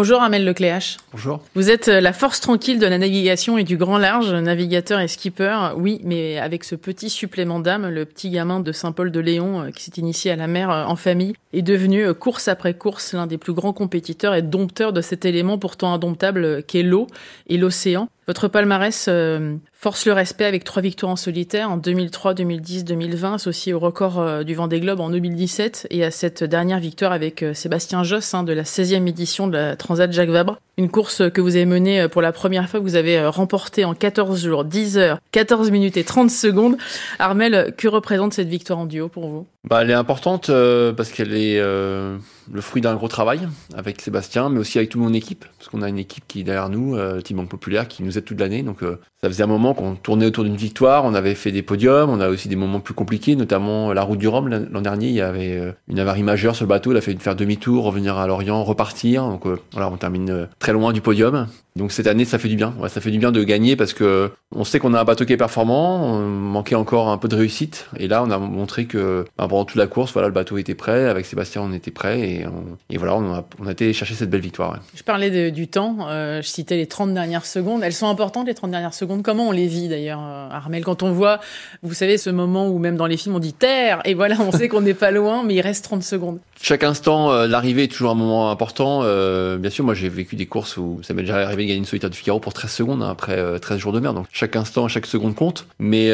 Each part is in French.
Bonjour Amel Lecléache. Bonjour. Vous êtes la force tranquille de la navigation et du grand large, navigateur et skipper. Oui, mais avec ce petit supplément d'âme, le petit gamin de Saint-Paul-de-Léon euh, qui s'est initié à la mer euh, en famille est devenu euh, course après course l'un des plus grands compétiteurs et dompteurs de cet élément pourtant indomptable qu'est l'eau et l'océan. Votre palmarès euh, force le respect avec trois victoires en solitaire en 2003, 2010, 2020, associé au record euh, du Vendée Globe en 2017 et à cette dernière victoire avec euh, Sébastien Josse hein, de la 16e édition de la Transat Jacques Vabre. Une course que vous avez menée pour la première fois, que vous avez remportée en 14 jours, 10 heures, 14 minutes et 30 secondes. Armel, que représente cette victoire en duo pour vous? Bah, Elle est importante parce qu'elle est le fruit d'un gros travail avec Sébastien, mais aussi avec toute mon équipe, parce qu'on a une équipe qui est derrière nous, euh, Team Banque Populaire, qui nous toute l'année. Donc euh, ça faisait un moment qu'on tournait autour d'une victoire, on avait fait des podiums, on a aussi des moments plus compliqués, notamment la route du Rhum l'an dernier, il y avait euh, une avarie majeure sur le bateau, il a fallu faire demi-tour, revenir à Lorient, repartir. Donc euh, voilà, on termine très loin du podium. Donc cette année, ça fait du bien. Ça fait du bien de gagner parce que on sait qu'on a un bateau qui est performant, on manquait encore un peu de réussite. Et là, on a montré que bah, pendant toute la course, voilà, le bateau était prêt. Avec Sébastien, on était prêt et, voilà, on a, on a, été chercher cette belle victoire. Je parlais du temps. Euh, je citais les 30 dernières secondes. Elles sont importantes les 30 dernières secondes. Comment on les vit d'ailleurs, euh, Armel? Quand on voit, vous savez, ce moment où même dans les films on dit terre et voilà, on sait qu'on n'est pas loin, mais il reste 30 secondes. Chaque instant, euh, l'arrivée est toujours un moment important. Euh, bien sûr, moi j'ai vécu des courses où ça m'est déjà arrivé de gagner une solitaire de Figaro pour 13 secondes hein, après 13 jours de mer. Donc chaque instant, chaque seconde compte. Mais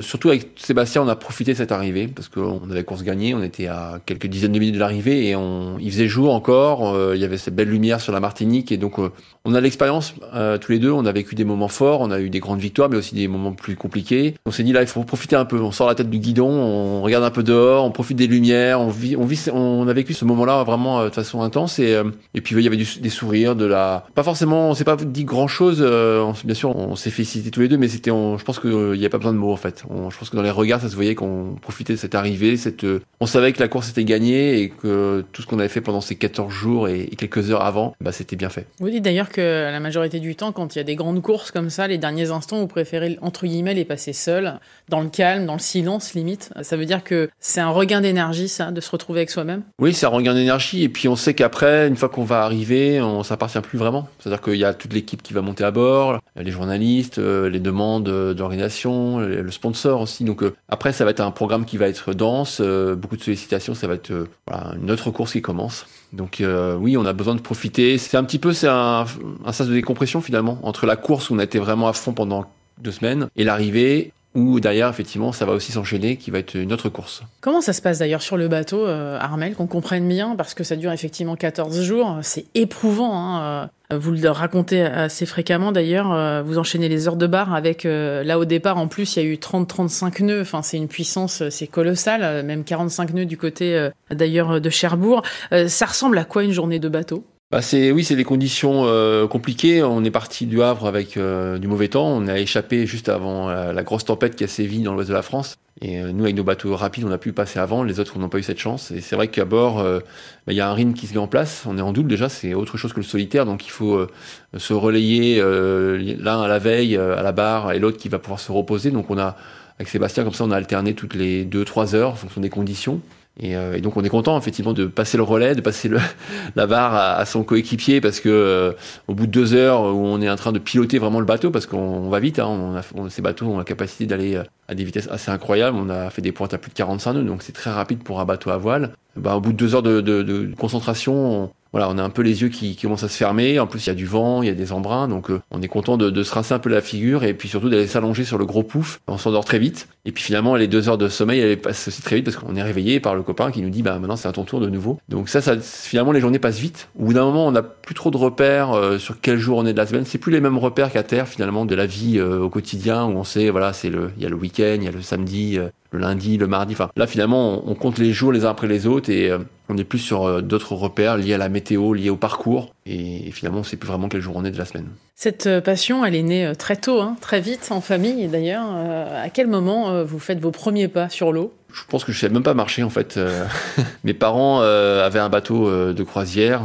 surtout avec Sébastien, on a profité de cette arrivée parce qu'on avait course gagnée, on était à quelques dizaines de minutes de l'arrivée et on, il faisait jour encore. il y avait cette belle lumière sur la Martinique et donc on a l'expérience tous les deux. On a vécu des moments forts, on a eu des grandes victoires, mais aussi des moments plus compliqués. On s'est dit là, il faut profiter un peu. On sort la tête du guidon, on regarde un peu dehors, on profite des lumières, on vit, on vit, on a vécu ce moment-là vraiment euh, de façon intense et euh, et puis il y avait des sourires, de la, pas forcément, on s'est pas dit grand chose. Euh, bien sûr, on s'est félicité tous les deux, mais c'était, je pense qu'il n'y avait pas besoin de mots en fait. je pense que dans les regards, ça se voyait qu'on profitait de cette arrivée, cette, on savait que la course était gagnée et que tout ce qu'on avait fait pendant ces 14 jours et, quelques heures avant, bah c'était bien fait. Vous dites d'ailleurs que la majorité du temps, quand il y a des grandes courses comme ça, les derniers instants, vous préférez, entre guillemets, les passer seuls, dans le calme, dans le silence, limite. Ça veut dire que c'est un regain d'énergie, ça, de se retrouver avec soi-même? Oui, c'est un regain d'énergie. Et puis, on sait qu'après, une fois qu'on va arriver, on s'appartient plus vraiment. C'est-à-dire qu'il y a toute l'équipe qui va monter à bord, les journalistes, euh, les demandes d'organisation, le sponsor aussi. Donc, euh, après, ça va être un programme qui va être dense, euh, beaucoup de sollicitations, ça va être une autre course qui commence. Donc oui, on a besoin de profiter. C'est un petit peu, c'est un, un de décompression finalement entre la course où on a été vraiment à fond pendant deux semaines et l'arrivée où derrière, effectivement, ça va aussi s'enchaîner, qui va être une autre course. Comment ça se passe d'ailleurs sur le bateau, euh, Armel, qu'on comprenne bien, parce que ça dure effectivement 14 jours, c'est éprouvant. Hein, euh, vous le racontez assez fréquemment d'ailleurs, euh, vous enchaînez les heures de bar avec, là au départ en plus il y a eu 30-35 nœuds, enfin c'est une puissance, c'est colossal, même 45 nœuds du côté d'ailleurs de Cherbourg. ça ressemble à quoi une journée de bateau? Bah c'est oui, c'est des conditions euh, compliquées. On est parti du Havre avec euh, du mauvais temps. On a échappé juste avant la, grosse tempête qui a sévi dans l'ouest de la France. Et euh, nous, avec nos bateaux rapides, on a pu passer avant. Les autres n'ont pas eu cette chance. Et c'est vrai qu'à bord, bah, il y a un RIN qui se met en place. On est en double déjà, c'est autre chose que le solitaire. Donc il faut se relayer l'un à la veille, à la barre, et l'autre qui va pouvoir se reposer. Donc on a avec Sébastien, comme ça, on a alterné toutes les 2-3 heures en fonction des conditions. Euh, et, donc on est content effectivement de passer le relais, de passer le, la barre à, son coéquipier parce que euh, au bout de deux heures où on est en train de piloter vraiment le bateau parce qu'on va vite, hein, on a, ces bateaux ont la capacité d'aller euh, à des vitesses assez incroyables. On a fait des pointes à plus de 45 nœuds, donc c'est très rapide pour un bateau à voile. Bah, au bout de deux heures de, de, de concentration, voilà, on a un peu les yeux qui, commencent à se fermer. En plus, il y a du vent, il y a des embruns, donc euh, on est content de, se rincer un peu la figure et puis surtout d'aller s'allonger sur le gros pouf. On s'endort très vite. Et puis finalement, les deux heures de sommeil, elles passent aussi très vite parce qu'on est réveillé par le copain qui nous dit, bah maintenant c'est à ton tour de nouveau. Donc ça, finalement, les journées passent vite. Au bout d'un moment, on n'a plus trop de repères euh, sur quel jour on est de la semaine. C'est plus les mêmes repères qu'à terre finalement de la vie euh, au quotidien où on sait, voilà, c'est le, il y a le week-end, il y a le samedi, le lundi, le mardi. Enfin, là, finalement, on, compte les jours les uns après les autres et euh, on est plus sur euh, d'autres repères liés à la météo, liés au parcours. Et, finalement, on sait plus vraiment quel jour on est de la semaine. Cette euh, passion, elle est née très tôt, hein, très vite, en famille d'ailleurs. à quel moment vous faites vos premiers pas sur l'eau? Je pense que je sais même pas marcher en fait. Mes parents avaient un bateau de croisière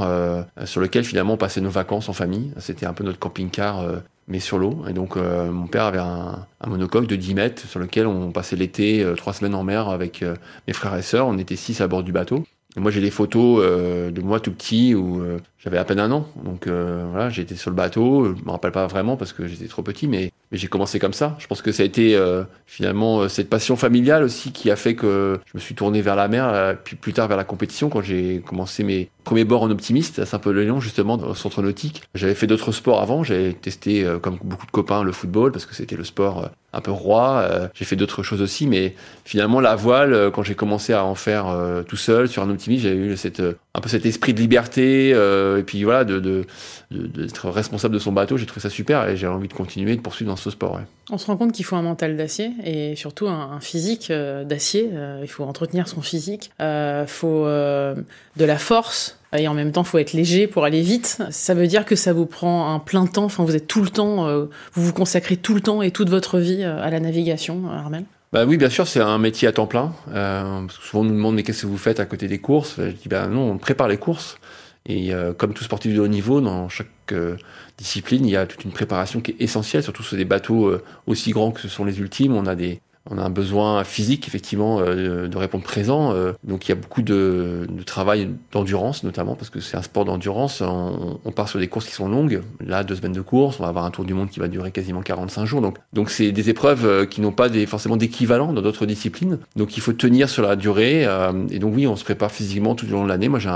sur lequel finalement on passait nos vacances en famille. C'était un peu notre camping-car mais sur l'eau. Et donc, euh, mon père avait un, un, monocoque de 10 mètres sur lequel on passait l'été, euh, trois semaines en mer avec euh, mes frères et sœurs. On était six à bord du bateau. moi, j'ai des photos euh, de moi tout petit où j'avais à peine un an. Donc voilà, j'étais sur le bateau. Je me rappelle pas vraiment parce que j'étais trop petit, mais, mais j'ai commencé comme ça. Je pense que ça a été finalement cette passion familiale aussi qui a fait que je me suis tourné vers la mer, puis plus tard vers la compétition quand j'ai commencé mes premiers bords en optimiste à Saint-Paul-de-Léon, justement, dans le centre nautique. J'avais fait d'autres sports avant. J'avais testé, comme beaucoup de copains, le football parce que c'était le sport un peu roi. j'ai fait d'autres choses aussi, mais finalement, la voile, quand j'ai commencé à en faire tout seul sur un optimiste, j'avais eu cette, un peu cet esprit de liberté euh, et puis voilà de, de, d'être responsable de son bateau j'ai trouvé ça super et j'ai envie de continuer de poursuivre dans ce sport on se rend compte qu'il faut un mental d'acier et surtout un, physique euh, d'acier euh, il faut entretenir son physique il faut de la force et en même temps, il faut être léger pour aller vite. Ça veut dire que ça vous prend un plein temps. Enfin, vous êtes tout le temps, vous vous consacrez tout le temps et toute votre vie à la navigation, Armel. Bah oui, bien sûr, c'est un métier à temps plein. Euh, parce que souvent on nous demande mais qu'est-ce que vous faites à côté des courses? Je dis ben non, on prépare les courses. Et euh, comme tout sportif de haut niveau, dans chaque euh, discipline, il y a toute une préparation qui est essentielle, surtout sur des bateaux euh, aussi grands que ce sont les ultimes. On a des, on a un besoin physique, effectivement, euh, de répondre présent. Euh, donc il y a beaucoup de, de travail d'endurance, notamment, parce que c'est un sport d'endurance. On, on, part sur des courses qui sont longues. Là, deux semaines de course, on va avoir un tour du monde qui va durer quasiment 45 jours. Donc, donc c'est des épreuves euh, qui n'ont pas des, forcément d'équivalent dans d'autres disciplines. Donc il faut tenir sur la durée. et donc oui, on se prépare physiquement tout au long de l'année. Moi, j'ai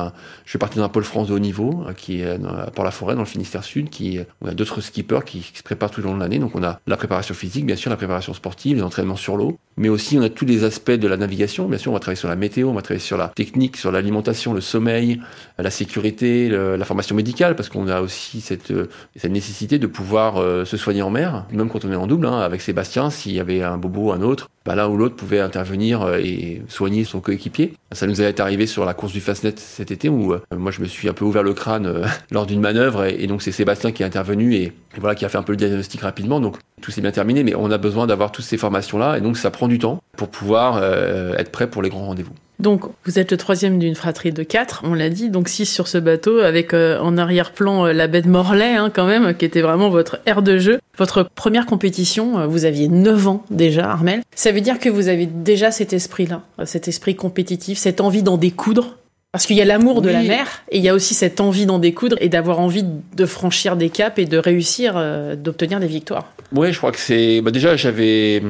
je fais partie d'un pôle France de haut niveau, qui est à Port-la-Forêt, dans le Finistère Sud, qui, on a d'autres skippers qui se préparent tout au long de l'année. Donc on a la préparation physique, bien sûr, la préparation sportive, les entraînements sur l'eau, mais aussi on a tous les aspects de la navigation. Bien sûr, on va travailler sur la météo, on va travailler sur la technique, sur l'alimentation, le sommeil, la sécurité, la formation médicale, parce qu'on a aussi cette, euh, cette nécessité de pouvoir euh, se soigner en mer, même quand on est en double, hein, avec Sébastien, s'il y avait un bobo, un autre, bah, l'un ou l'autre pouvait intervenir euh, et soigner son coéquipier. Ça nous est arrivé sur la course du Fastnet cet été où moi je me suis un peu ouvert le crâne lors d'une manœuvre et, donc c'est Sébastien qui est intervenu et, voilà qui a fait un peu le diagnostic rapidement. Donc tout s'est bien terminé, mais on a besoin d'avoir toutes ces formations-là, et donc ça prend du temps pour pouvoir euh, être prêt pour les grands rendez-vous. Donc, vous êtes le troisième d'une fratrie de quatre, on l'a dit, donc six sur ce bateau, avec euh, en arrière-plan euh, la baie de Morlaix, hein, quand même, qui était vraiment votre aire de jeu. Votre première compétition, vous aviez 9 ans déjà, Armel. Ça veut dire que vous avez déjà cet esprit-là, cet esprit compétitif, cette envie d'en découdre? Parce qu'il y a l'amour de la mer et il y a aussi cette envie d'en découdre et d'avoir envie de franchir des caps et de réussir, euh, d'obtenir des victoires. Oui, je crois que c'est. Bah déjà, j'avais,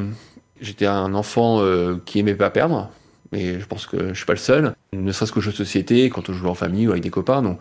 j'étais un enfant euh, qui aimait pas perdre, mais je pense que je suis pas le seul. Ne serait-ce qu'aux jeux de société, quand on joue en famille ou avec des copains, donc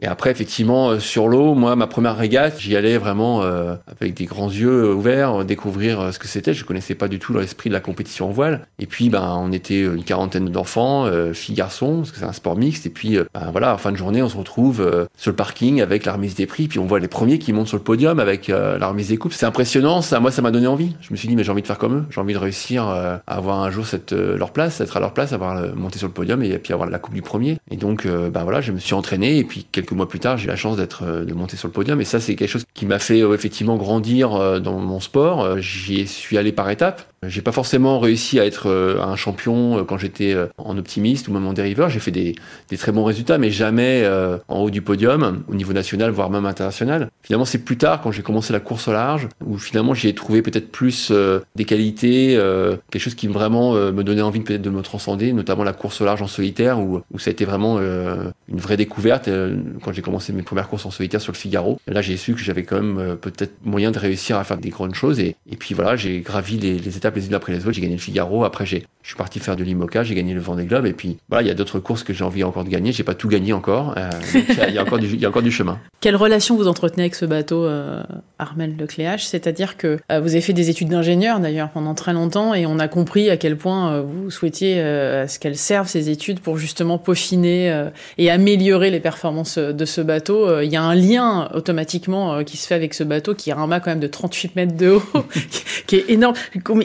et après, effectivement, euh, sur l'eau, moi, ma première régate, j'y allais vraiment euh, avec des grands yeux ouverts, découvrir euh, ce que c'était. Je connaissais pas du tout l'esprit de la compétition en voile. Et puis, ben, on était une quarantaine d'enfants, filles, garçons, parce que c'est un sport mixte. Et puis, ben, voilà, en fin de journée, on se retrouve sur le parking avec la remise des prix. Puis on voit les premiers qui montent sur le podium avec la remise des coupes. C'est impressionnant. Ça, moi, ça m'a donné envie. Je me suis dit, mais j'ai envie de faire comme eux. J'ai envie de réussir à avoir un jour cette leur place, être à leur place, avoir monté sur le podium et puis avoir la coupe du premier. Et donc, ben voilà, je me suis entraîné. Et puis quelques mois plus tard, j'ai eu la chance d'être euh, de monter sur le podium. Et ça, c'est quelque chose qui m'a fait euh, effectivement grandir euh, dans mon sport. J'y suis allé par étapes. J'ai pas forcément réussi à être euh, un champion euh, quand j'étais euh, en optimiste ou même en dériveur. J'ai fait des, très bons résultats, mais jamais en haut du podium, au niveau national, voire même international. Finalement, c'est plus tard, quand j'ai commencé la course au large, où finalement j'y ai trouvé peut-être plus des qualités, quelque chose qui vraiment me donnait envie peut-être de me transcender, notamment la course au large en solitaire, où, où ça a été vraiment une vraie découverte quand j'ai commencé mes premières courses en solitaire sur le Figaro. là, j'ai su que j'avais quand même peut-être moyen de réussir à faire des grandes choses. Et, puis voilà, j'ai gravi les étapes les unes après les autres. J'ai gagné le Figaro. Après, j'ai, je suis parti faire de l'IMOCA. J'ai gagné le Vendée Globe. Et puis, voilà, il y a d'autres courses que j'ai envie encore de gagner. J'ai pas tout gagné encore. Euh, il y, a encore du, y a encore du chemin. Quelle relation vous entretenez avec ce bateau, euh, Armel Lecléache C'est-à-dire que euh, vous avez fait des études d'ingénieur d'ailleurs pendant très longtemps et on a compris à quel point euh, vous souhaitiez à ce qu'elles servent ces études pour justement peaufiner et améliorer les performances de ce bateau. Il y a un lien automatiquement qui se fait avec ce bateau qui a un mât quand même de 38 mètres de haut, qui est énorme.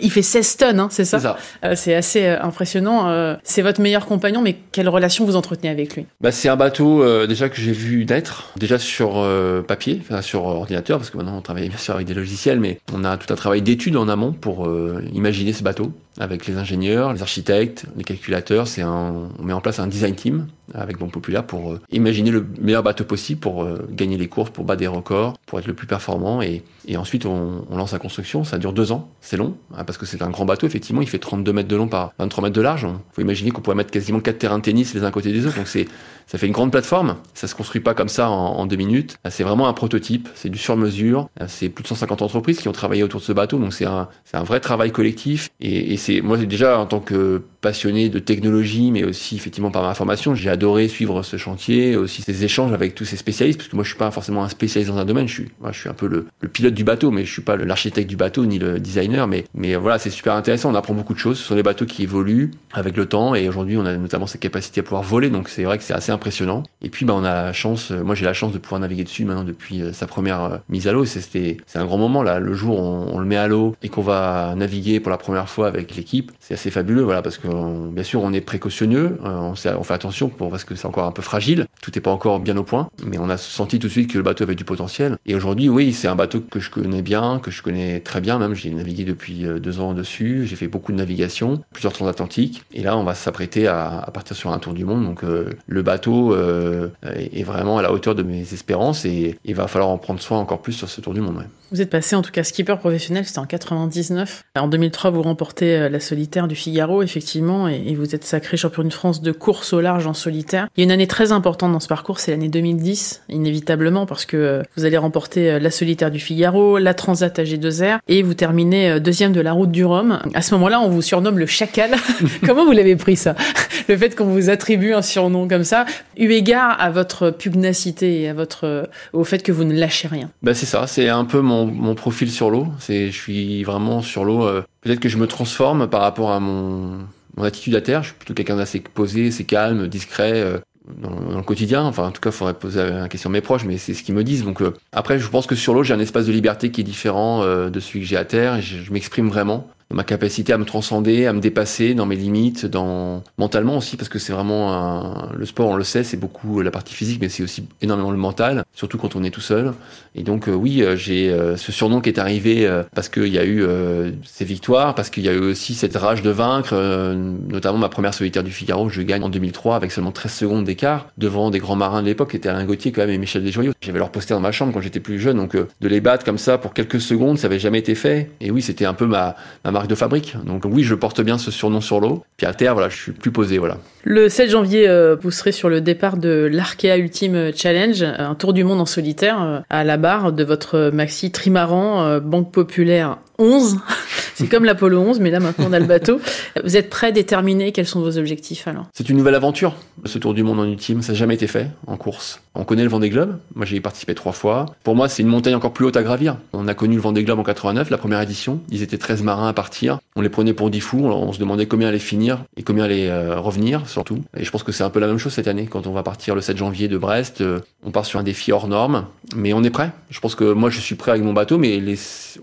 Il fait 16 tonnes, hein, c'est ça C'est euh, assez euh, impressionnant. Euh, c'est votre meilleur compagnon, mais quelle relation vous entretenez avec lui? Bah, C'est un bateau déjà que j'ai vu naître, déjà sur papier, enfin, sur ordinateur, parce que maintenant on travaille bien sûr avec des logiciels, mais on a tout un travail d'étude en amont pour imaginer ce bateau. Avec les ingénieurs, les architectes, les calculateurs. C'est un, on met en place un design team avec Banque Populaire pour euh, imaginer le meilleur bateau possible pour euh, gagner les courses, pour battre des records, pour être le plus performant. Et, et ensuite, on, lance la construction. Ça dure deux ans. C'est long, hein, parce que c'est un grand bateau. Effectivement, il fait 32 mètres de long par 23 mètres de large. Il faut imaginer qu'on pourrait mettre quasiment quatre terrains de tennis les uns à côté des autres. Donc c'est ça fait une grande plateforme. Ça se construit pas comme ça en, deux minutes. C'est vraiment un prototype. C'est du sur-mesure. C'est plus de 150 entreprises qui ont travaillé autour de ce bateau. Donc c'est un, un vrai travail collectif. Et, et c'est moi déjà en tant que passionné de technologie, mais aussi effectivement par ma formation, j'ai adoré suivre ce chantier, aussi ces échanges avec tous ces spécialistes, parce que moi je suis pas forcément un spécialiste dans un domaine. Je suis, moi, je suis un peu le, pilote du bateau, mais je suis pas l'architecte du bateau ni le designer. Mais, mais voilà, c'est super intéressant. On apprend beaucoup de choses. Ce sont des bateaux qui évoluent avec le temps. Et aujourd'hui, on a notamment cette capacité à pouvoir voler. Donc c'est vrai que c'est assez impressionnant. Et puis, bah, on a la chance, euh, moi j'ai la chance de pouvoir naviguer dessus maintenant depuis euh, sa première euh, mise à l'eau. C'est un grand moment là, le jour où on le met à l'eau et qu'on va naviguer pour la première fois avec l'équipe. C'est assez fabuleux, voilà, parce que bien sûr on est précautionneux, on, sait, on fait attention parce que c'est encore un peu fragile. Tout n'est pas encore bien au point, mais on a senti tout de suite que le bateau avait du potentiel. Et aujourd'hui, oui, c'est un bateau que je connais bien, que je connais très bien même. J'ai navigué depuis deux ans dessus. J'ai fait beaucoup de navigation, plusieurs transatlantiques. Et là, on va s'apprêter à, partir sur un tour du monde. Donc euh, le bateau euh, est vraiment à la hauteur de mes espérances et il va falloir en prendre soin encore plus sur ce tour du monde. Vous êtes passé en tout cas skipper professionnel, c'était en 99. En 2003, vous remportez euh, la solitaire du Figaro, effectivement, et, vous êtes sacré champion de France de course au large en solitaire. Il y a une année très importante dans ce parcours, c'est l'année 2010, inévitablement, parce que euh, vous allez remporter euh, la solitaire du Figaro, la Transat AG2R, et vous terminez deuxième de la route du Rhum. À ce moment-là, on vous surnomme le Chacal. Comment vous l'avez pris ça? Le fait qu'on vous attribue un surnom comme ça, eu égard à votre pugnacité et à votre, au fait que vous ne lâchez rien. Ben c'est ça, c'est un peu mon mon, profil sur l'eau. C'est, je suis vraiment sur l'eau. Euh, peut-être que je me transforme par rapport à mon, attitude à terre. Je suis plutôt quelqu'un d'assez posé, assez calme, discret. Euh, dans, le quotidien, enfin en tout cas, il faudrait poser la question à mes proches, mais c'est ce qu'ils me disent. Donc euh, après, je pense que sur l'eau, j'ai un espace de liberté qui est différent euh, de celui que j'ai à terre. Et je m'exprime vraiment ma capacité à me transcender, à me dépasser dans mes limites, dans mentalement aussi parce que c'est vraiment le sport, on le sait, c'est beaucoup la partie physique, mais c'est aussi énormément le mental, surtout quand on est tout seul. Et donc euh, oui, euh, j'ai euh, ce surnom qui est arrivé euh, parce qu'il y a eu euh, ces victoires, parce qu'il y a eu aussi cette rage de vaincre, euh, notamment ma première solitaire du Figaro, je gagne en 2003 avec seulement 13 secondes d'écart devant des grands marins de l'époque qui étaient Alain Gauthier quand même et Michel Desjoyaux. J'avais leur poster dans ma chambre quand j'étais plus jeune, donc de les battre comme ça pour quelques secondes, ça avait jamais été fait. Et oui, c'était un peu ma marque de fabrique. Donc oui, je porte bien ce surnom sur l'eau. Puis à terre, voilà, je suis plus posé, voilà. Le 7 janvier, euh, vous serez sur le départ de l'Arkea Ultime Challenge, un tour du monde en solitaire, euh, à la barre de votre maxi trimaran euh, Banque Populaire 11. C'est comme l'Apollo 11, mais là maintenant on a le bateau. Vous êtes prêt, déterminé Quels sont vos objectifs alors C'est une nouvelle aventure. Ce tour du monde en ultime, ça n'a jamais été fait en course. On connaît le Vendée Globe. Moi, j'ai participé trois fois. Pour moi, c'est une montagne encore plus haute à gravir. On a connu le Vendée Globe en 89, la première édition. Ils étaient 13 marins à partir. On les prenait pour 10 fous. On se demandait combien allaient finir et combien allaient euh, revenir, surtout. Et je pense que c'est un peu la même chose cette année. Quand on va partir le 7 janvier de Brest, euh, on part sur un défi hors norme. Mais on est prêt. Je pense que moi, je suis prêt avec mon bateau, mais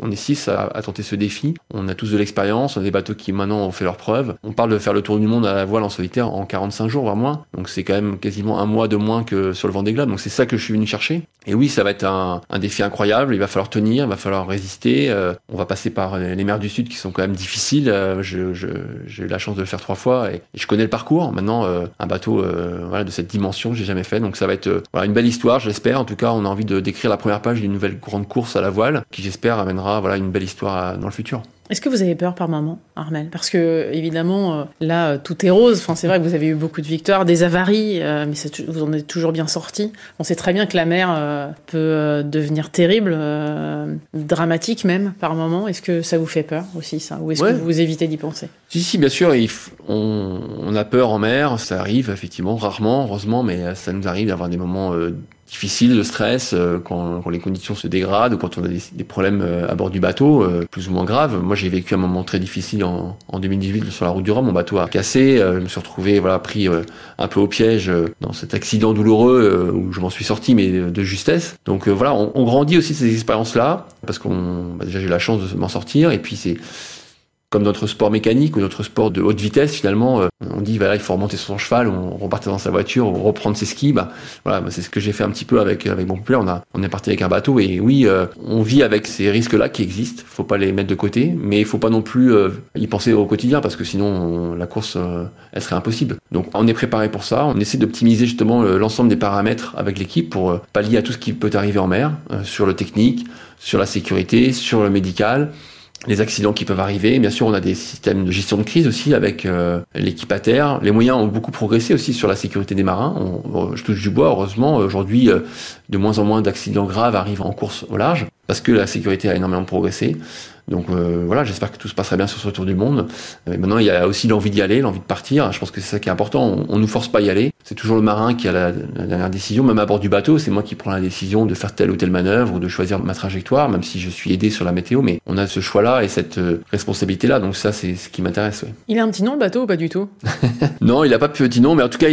on est six à, à tenter ce défi. On a tous de l'expérience. On a des bateaux qui maintenant ont fait leurs preuves. On parle de faire le tour du monde à la voile en solitaire en 45 jours, voire moins. Donc c'est quand même quasiment un mois de moins que sur le Vendée Globe. Donc c'est ça que je suis venu chercher. Et oui, ça va être un, défi incroyable. Il va falloir tenir, il va falloir résister. Euh, on va passer par les mers du Sud qui sont quand même difficiles. Euh, je, je, j'ai eu la chance de le faire trois fois et, je connais le parcours. Maintenant, euh, un bateau euh, de cette dimension, j'ai jamais fait. Donc ça va être euh, une belle histoire, j'espère. En tout cas, on a envie d'écrire la première page d'une nouvelle grande course à la voile qui, j'espère, amènera voilà, une belle histoire dans le futur. Est-ce que vous avez peur par moment, Armel? Parce que évidemment, là, tout est rose. Enfin, c'est vrai que vous avez eu beaucoup de victoires, des avaries, euh, mais vous en êtes toujours bien sorti. On sait très bien que la mer euh, peut euh, devenir terrible, dramatique même par moment. Est-ce que ça vous fait peur aussi, ça? Ou est-ce ouais. que vous évitez d'y penser? Si, si, bien sûr. Il on, on, a peur en mer. Ça arrive effectivement, rarement, heureusement, mais ça nous arrive d'avoir des moments difficile, de stress, euh, quand, quand, les conditions se dégradent ou quand on a des, des problèmes euh, à bord du bateau, euh, plus ou moins graves. Moi, j'ai vécu un moment très difficile en, en, 2018 sur la route du Rhum. Mon bateau a cassé. je me suis retrouvé voilà pris un peu au piège dans cet accident douloureux où je m'en suis sorti, mais de justesse. Donc voilà, on, on, grandit aussi ces expériences-là parce qu'on bah, déjà j'ai eu la chance de m'en sortir et puis c'est comme notre sport mécanique ou notre sport de haute vitesse, finalement, on dit voilà, il faut remonter son cheval, on repartait dans sa voiture, on reprendre ses skis. Bah, voilà, c'est ce que j'ai fait un petit peu avec avec mon populaire. On a on est parti avec un bateau et oui, on vit avec ces risques-là qui existent. Faut pas les mettre de côté, mais il faut pas non plus y penser au quotidien parce que sinon la course elle serait impossible. Donc on est préparé pour ça. On essaie d'optimiser justement l'ensemble des paramètres avec l'équipe pour pallier à tout ce qui peut arriver en mer sur le technique, sur la sécurité, sur le médical les accidents qui peuvent arriver. Bien sûr, on a des systèmes de gestion de crise aussi avec euh, l'équipe à terre. Les moyens ont beaucoup progressé aussi sur la sécurité des marins. Je touche du bois, heureusement. Aujourd'hui, euh, de moins en moins d'accidents graves arrivent en course au large parce que la sécurité a énormément progressé. Donc euh, voilà, j'espère que tout se passera bien sur ce tour du monde. Euh, maintenant, il y a aussi l'envie d'y aller, l'envie de partir. Je pense que c'est ça qui est important. On, on nous force pas à y aller. C'est toujours le marin qui a la, dernière décision. Même à bord du bateau, c'est moi qui prends la décision de faire telle ou telle manœuvre ou de choisir ma trajectoire, même si je suis aidé sur la météo. Mais on a ce choix-là et cette euh, responsabilité-là. Donc ça, c'est ce qui m'intéresse. Il a un petit nom le bateau ou pas du tout? Non, il a pas de petit nom, mais en tout cas,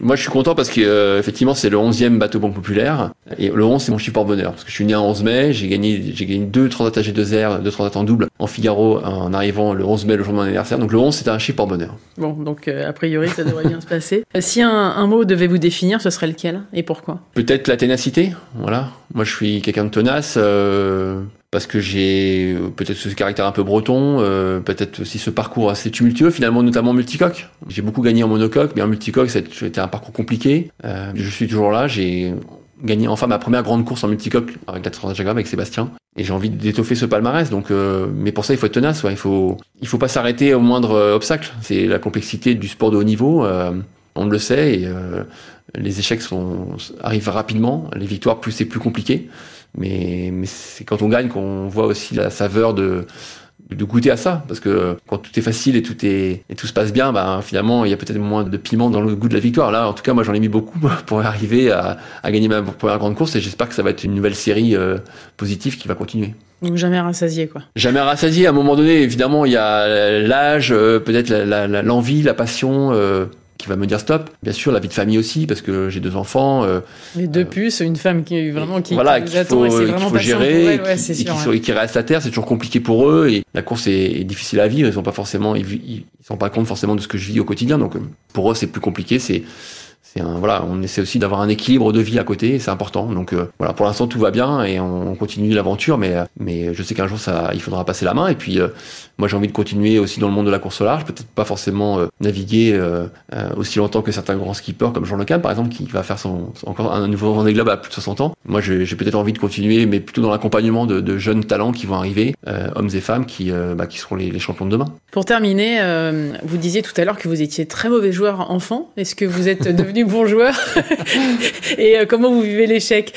moi, je suis content parce que effectivement, c'est le 11e bateau banque populaire. Et le 11, c'est mon chiffre bonheur parce que je suis né en 11 mai. J'ai gagné, j'ai gagné deux Transat AG2R, deux En double en Figaro en arrivant le 11 mai, le jour de mon anniversaire. Donc le 11, c'était un chiffre pour bonheur. Bon, donc euh, a priori, ça devrait bien se passer. Euh, si un, mot devait vous définir, ce serait lequel et pourquoi? Peut-être la ténacité. Voilà. Moi, je suis quelqu'un de tenace. Euh, parce que j'ai peut-être ce caractère un peu breton, peut-être aussi ce parcours assez tumultueux, finalement notamment multicoque. J'ai beaucoup gagné en monocoque, mais en multicoque, c'était un parcours compliqué. je suis toujours là, j'ai gagné enfin ma première grande course en multicoque avec la Transat avec Sébastien. Et j'ai envie d'étoffer ce palmarès. Donc, euh, mais pour ça, il faut être tenace. Il faut, il faut pas s'arrêter au moindre euh, obstacle. C'est la complexité du sport de haut niveau. Euh, on le sait. Et les échecs sont, arrivent rapidement. Les victoires, plus c'est plus compliqué. Mais c'est quand on gagne qu'on voit aussi la saveur de, de goûter à ça parce que quand tout est facile et tout est et tout se passe bien bah finalement il y a peut-être moins de piment dans le goût de la victoire. Là en tout cas moi j'en ai mis beaucoup pour arriver à, à, gagner ma première grande course et j'espère que ça va être une nouvelle série euh, positive qui va continuer. Donc jamais rassasié quoi. Jamais rassasié à un moment donné évidemment il y a l'âge euh, peut-être l'envie la, passion euh, qui va me dire stop. Bien sûr, la vie de famille aussi, parce que j'ai deux enfants. Euh, et deux puces, une femme qui vraiment qui, voilà, qu'il faut, faut gérer, et, qui, qui, reste à terre, c'est toujours compliqué pour eux. Et la course est, difficile à vivre. Ils sont pas forcément, ils, ils, sont pas compte forcément de ce que je vis au quotidien. Donc pour eux, c'est plus compliqué. C'est c'est un, voilà, on essaie aussi d'avoir un équilibre de vie à côté, c'est important. Donc euh, voilà, pour l'instant tout va bien et on, continue l'aventure, mais mais je sais qu'un jour ça, il faudra passer la main. Et puis euh, moi j'ai envie de continuer aussi dans le monde de la course au large, peut-être pas forcément euh, naviguer aussi longtemps que certains grands skippers comme Jean Le Cam par exemple, qui va faire son encore un nouveau Vendée Globe à plus de 60 ans. Moi j'ai peut-être envie de continuer, mais plutôt dans l'accompagnement de, de, jeunes talents qui vont arriver, hommes et femmes qui bah, qui seront les, les, champions de demain. Pour terminer, vous disiez tout à l'heure que vous étiez très mauvais joueur enfant. Est-ce que vous êtes devenu bon joueur Et euh, comment vous vivez l'échec?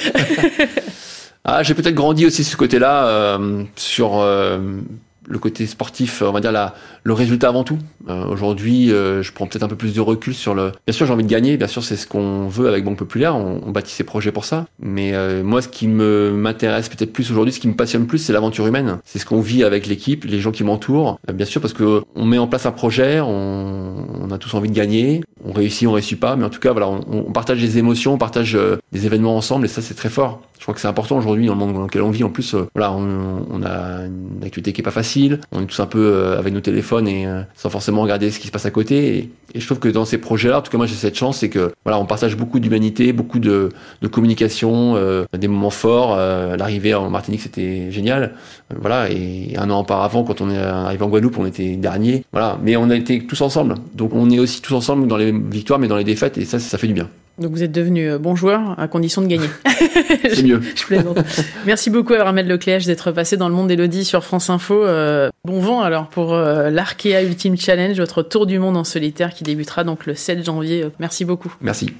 Ah, J'ai peut-être grandi aussi ce côté-là euh, sur euh, le côté sportif, on va dire la, le résultat avant tout. Euh, aujourd'hui, euh, je prends peut-être un peu plus de recul sur le. Bien sûr, j'ai envie de gagner. Bien sûr, c'est ce qu'on veut avec Banque Populaire. On, on, bâtit ses projets pour ça. Mais euh, moi, ce qui me m'intéresse peut-être plus aujourd'hui, ce qui me passionne plus, c'est l'aventure humaine. C'est ce qu'on vit avec l'équipe, les gens qui m'entourent. bien sûr, parce que on met en place un projet, on, on, a tous envie de gagner. On réussit, on réussit pas, mais en tout cas, voilà, on, on partage des émotions, on partage des événements ensemble, et ça, c'est très fort. Je crois que c'est important aujourd'hui dans le monde dans lequel on vit. En plus, voilà, on, on, a une activité qui est pas facile. On est tous un peu avec nos téléphones et sans forcément regarder ce qui se passe à côté. Et, je trouve que dans ces projets-là, en tout cas moi j'ai cette chance, c'est que voilà, on partage beaucoup d'humanité, beaucoup de, de communication, euh, des moments forts. Euh, l'arrivée en Martinique, c'était génial. Euh, voilà, et un an auparavant, quand on est arrivé en Guadeloupe, on était dernier. Voilà, mais on a été tous ensemble. Donc on est aussi tous ensemble dans les victoires, mais dans les défaites, et ça, ça fait du bien. Donc vous êtes devenu euh, bon joueur à condition de gagner. C'est mieux. je plaisante. Merci beaucoup à Armel Lecléage d'être passé dans le monde d'Elodie sur France Info. Euh, bon vent alors pour euh, l'Arkea Ultimate Challenge, votre tour du monde en solitaire qui débutera donc le 7 janvier. Merci beaucoup. Merci.